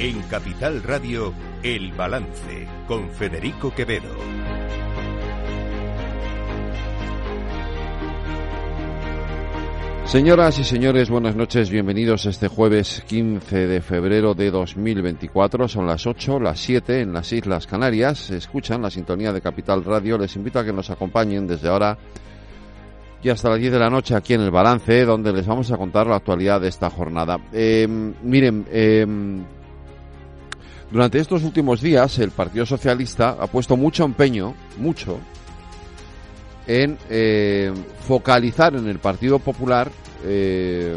En Capital Radio, El Balance, con Federico Quevedo. Señoras y señores, buenas noches, bienvenidos este jueves 15 de febrero de 2024. Son las 8, las 7 en las Islas Canarias. Escuchan la sintonía de Capital Radio. Les invito a que nos acompañen desde ahora y hasta las 10 de la noche aquí en el Balance, donde les vamos a contar la actualidad de esta jornada. Eh, miren, eh, durante estos últimos días el Partido Socialista ha puesto mucho empeño, mucho, en eh, focalizar en el Partido Popular, eh,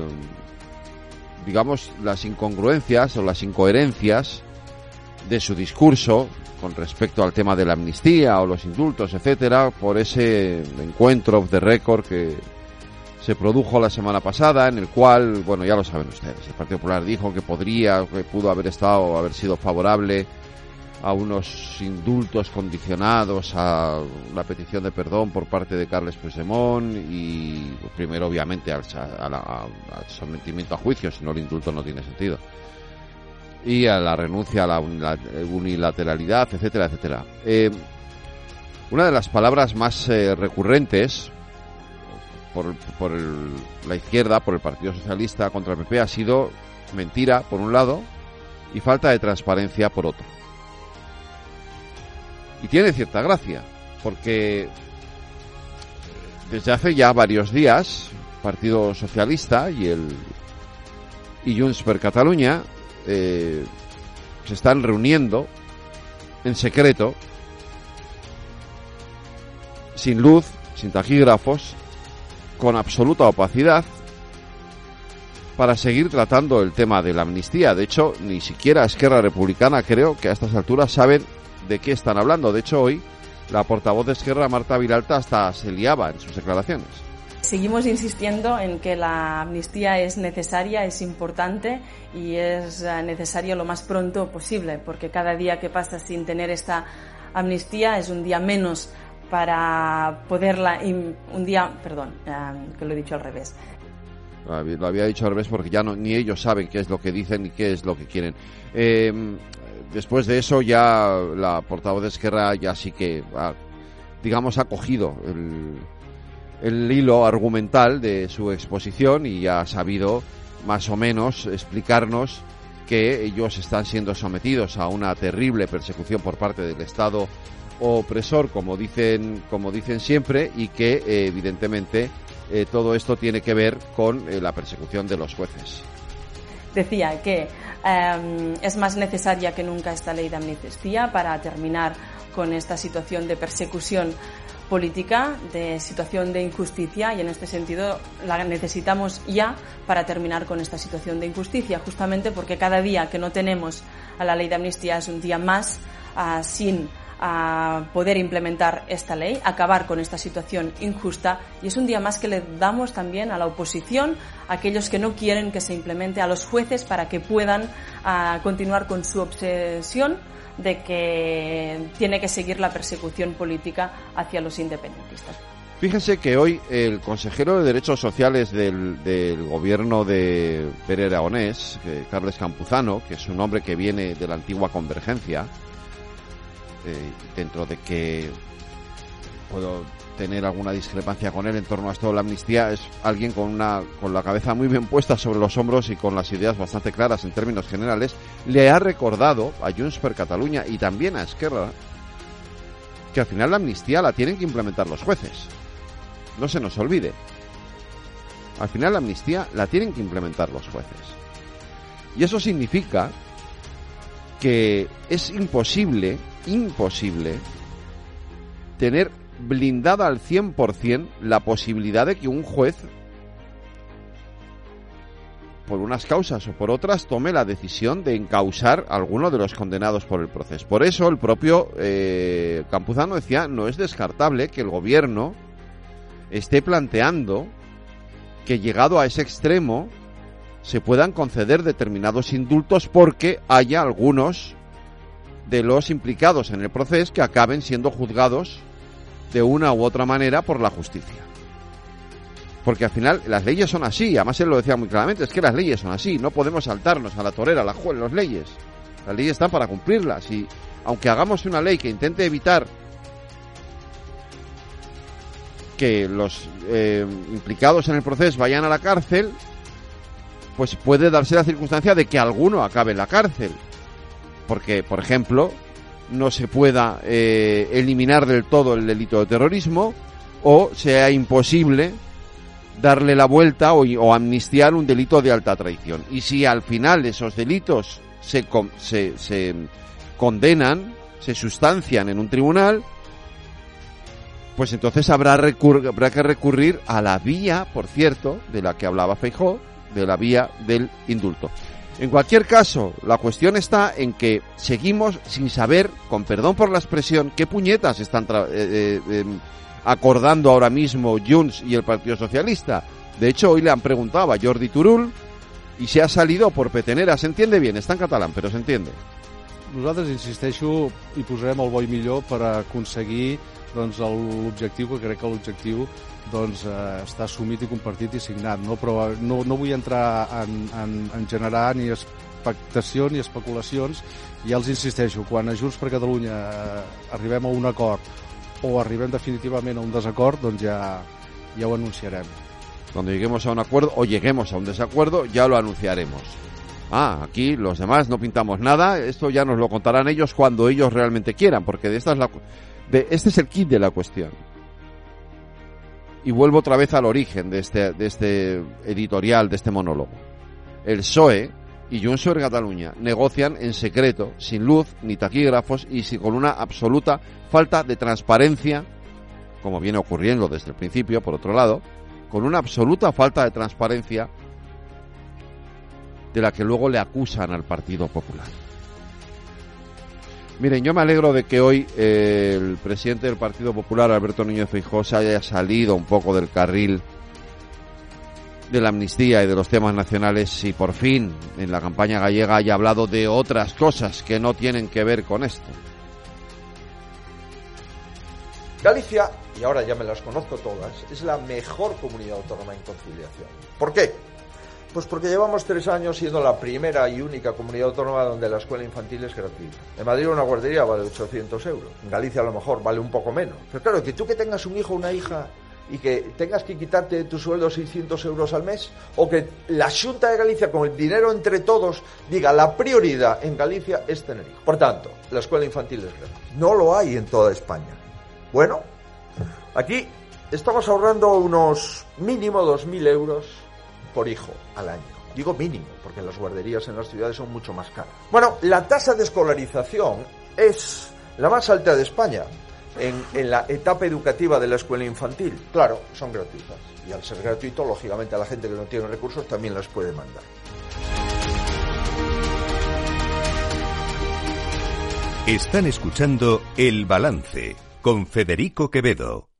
digamos, las incongruencias o las incoherencias de su discurso con respecto al tema de la amnistía o los indultos, etcétera, por ese encuentro de récord que se produjo la semana pasada, en el cual, bueno, ya lo saben ustedes, el Partido Popular dijo que podría, que pudo haber estado, haber sido favorable a unos indultos condicionados a la petición de perdón por parte de Carles Puigdemont y primero obviamente al, al sometimiento a juicio, si no el indulto no tiene sentido y a la renuncia a la unilateralidad, etcétera, etcétera. Eh, una de las palabras más eh, recurrentes por, por la izquierda, por el Partido Socialista contra el PP ha sido mentira, por un lado, y falta de transparencia, por otro. Y tiene cierta gracia, porque desde hace ya varios días, Partido Socialista y el y per Cataluña eh, se están reuniendo en secreto, sin luz, sin taquígrafos, con absoluta opacidad, para seguir tratando el tema de la amnistía. De hecho, ni siquiera Esquerra Republicana creo que a estas alturas saben de qué están hablando. De hecho, hoy la portavoz de Esquerra, Marta Viralta, hasta se liaba en sus declaraciones. Seguimos insistiendo en que la amnistía es necesaria, es importante y es eh, necesario lo más pronto posible, porque cada día que pasa sin tener esta amnistía es un día menos para poderla, un día, perdón, eh, que lo he dicho al revés. Lo había dicho al revés porque ya no, ni ellos saben qué es lo que dicen ni qué es lo que quieren. Em, después de eso ya la portavoz de Esquerra ya sí que, digamos, ha cogido el el hilo argumental de su exposición y ha sabido más o menos explicarnos que ellos están siendo sometidos a una terrible persecución por parte del Estado opresor, como dicen, como dicen siempre, y que eh, evidentemente eh, todo esto tiene que ver con eh, la persecución de los jueces. Decía que em, es más necesaria que nunca esta ley de amnistía para terminar con esta situación de persecución política, de situación de injusticia y en este sentido la necesitamos ya para terminar con esta situación de injusticia, justamente porque cada día que no tenemos a la ley de amnistía es un día más uh, sin uh, poder implementar esta ley, acabar con esta situación injusta y es un día más que le damos también a la oposición, a aquellos que no quieren que se implemente, a los jueces para que puedan uh, continuar con su obsesión de que tiene que seguir la persecución política hacia los independentistas. Fíjense que hoy el consejero de Derechos Sociales del, gobierno de Pere Aragonés, Carles Campuzano, que es un hombre que viene de la antigua Convergencia, eh, dentro de que puedo tener alguna discrepancia con él en torno a esto de la amnistía, es alguien con, una, con la cabeza muy bien puesta sobre los hombros y con las ideas bastante claras en términos generales, le ha recordado a Junts per Cataluña y también a Esquerra que al final la amnistía la tienen que implementar los jueces. No se nos olvide. Al final la amnistía la tienen que implementar los jueces. Y eso significa que es imposible, imposible, tener blindada al 100% la posibilidad de que un juez, por unas causas o por otras, tome la decisión de encausar a alguno de los condenados por el proceso. Por eso el propio eh, Campuzano decía, no es descartable que el gobierno esté planteando que llegado a ese extremo se puedan conceder determinados indultos porque haya algunos de los implicados en el proceso que acaben siendo juzgados de una u otra manera por la justicia. Porque al final las leyes son así, además él lo decía muy claramente, es que las leyes son así, no podemos saltarnos a la torera, las leyes. Las leyes están para cumplirlas y aunque hagamos una ley que intente evitar que los eh, implicados en el proceso vayan a la cárcel, pues puede darse la circunstancia de que alguno acabe en la cárcel. Porque, por ejemplo, no se pueda eh, eliminar del todo el delito de terrorismo o sea imposible darle la vuelta o, amnistiar un delito de alta traición. Y si al final esos delitos se, se, se condenan, se sustancian en un tribunal, pues entonces habrá, habrá que recurrir a la vía, por cierto, de la que hablaba Feijó, de la vía del indulto. En cualquier caso, la cuestión está en que seguimos sin saber, con perdón por la expresión, qué puñetas están eh, eh, em, acordando ahora mismo Junts y el Partido Socialista. De hecho, hoy le han preguntado a Jordi Turul y se ha salido por petenera. Se entiende bien, está en catalán, pero se entiende. Nosaltres, insisteixo, hi posarem el bo i millor per aconseguir doncs, l'objectiu, que crec que l'objectiu doncs, eh, està assumit i compartit i signat. No? Però no, no vull entrar en, en, en generar ni expectació ni especulacions. Ja els insisteixo, quan a Junts per Catalunya eh, arribem a un acord o arribem definitivament a un desacord, doncs ja, ja ho anunciarem. Cuando lleguemos a un acuerdo o lleguemos a un desacuerdo, ya lo anunciaremos. Ah, aquí los demás no pintamos nada, esto ya nos lo contarán ellos cuando ellos realmente quieran, porque de esta es la, este es el kit de la cuestión. Y vuelvo otra vez al origen de este, de este editorial, de este monólogo. El PSOE y Junts per Cataluña negocian en secreto, sin luz ni taquígrafos y con una absoluta falta de transparencia, como viene ocurriendo desde el principio, por otro lado, con una absoluta falta de transparencia de la que luego le acusan al Partido Popular. Miren, yo me alegro de que hoy eh, el presidente del Partido Popular, Alberto Núñez Feijóo, haya salido un poco del carril de la amnistía y de los temas nacionales y por fin en la campaña gallega haya hablado de otras cosas que no tienen que ver con esto. Galicia, y ahora ya me las conozco todas, es la mejor comunidad autónoma en conciliación. ¿Por qué? Pues porque llevamos tres años siendo la primera y única comunidad autónoma donde la escuela infantil es gratuita. En Madrid una guardería vale 800 euros. En Galicia a lo mejor vale un poco menos. Pero claro, que tú que tengas un hijo o una hija y que tengas que quitarte tu sueldo 600 euros al mes, o que la Junta de Galicia, con el dinero entre todos, diga la prioridad en Galicia es tener hijos. Por tanto, la escuela infantil es gratuita. No lo hay en toda España. Bueno, aquí estamos ahorrando unos mínimo 2.000 euros por hijo al año. Digo mínimo, porque las guarderías en las ciudades son mucho más caras. Bueno, la tasa de escolarización es la más alta de España en, en, la etapa educativa de la escuela infantil. Claro, son gratuitas. Y al ser gratuito, lógicamente a la gente que no tiene recursos también las puede mandar. Están escuchando El Balance con Federico Quevedo.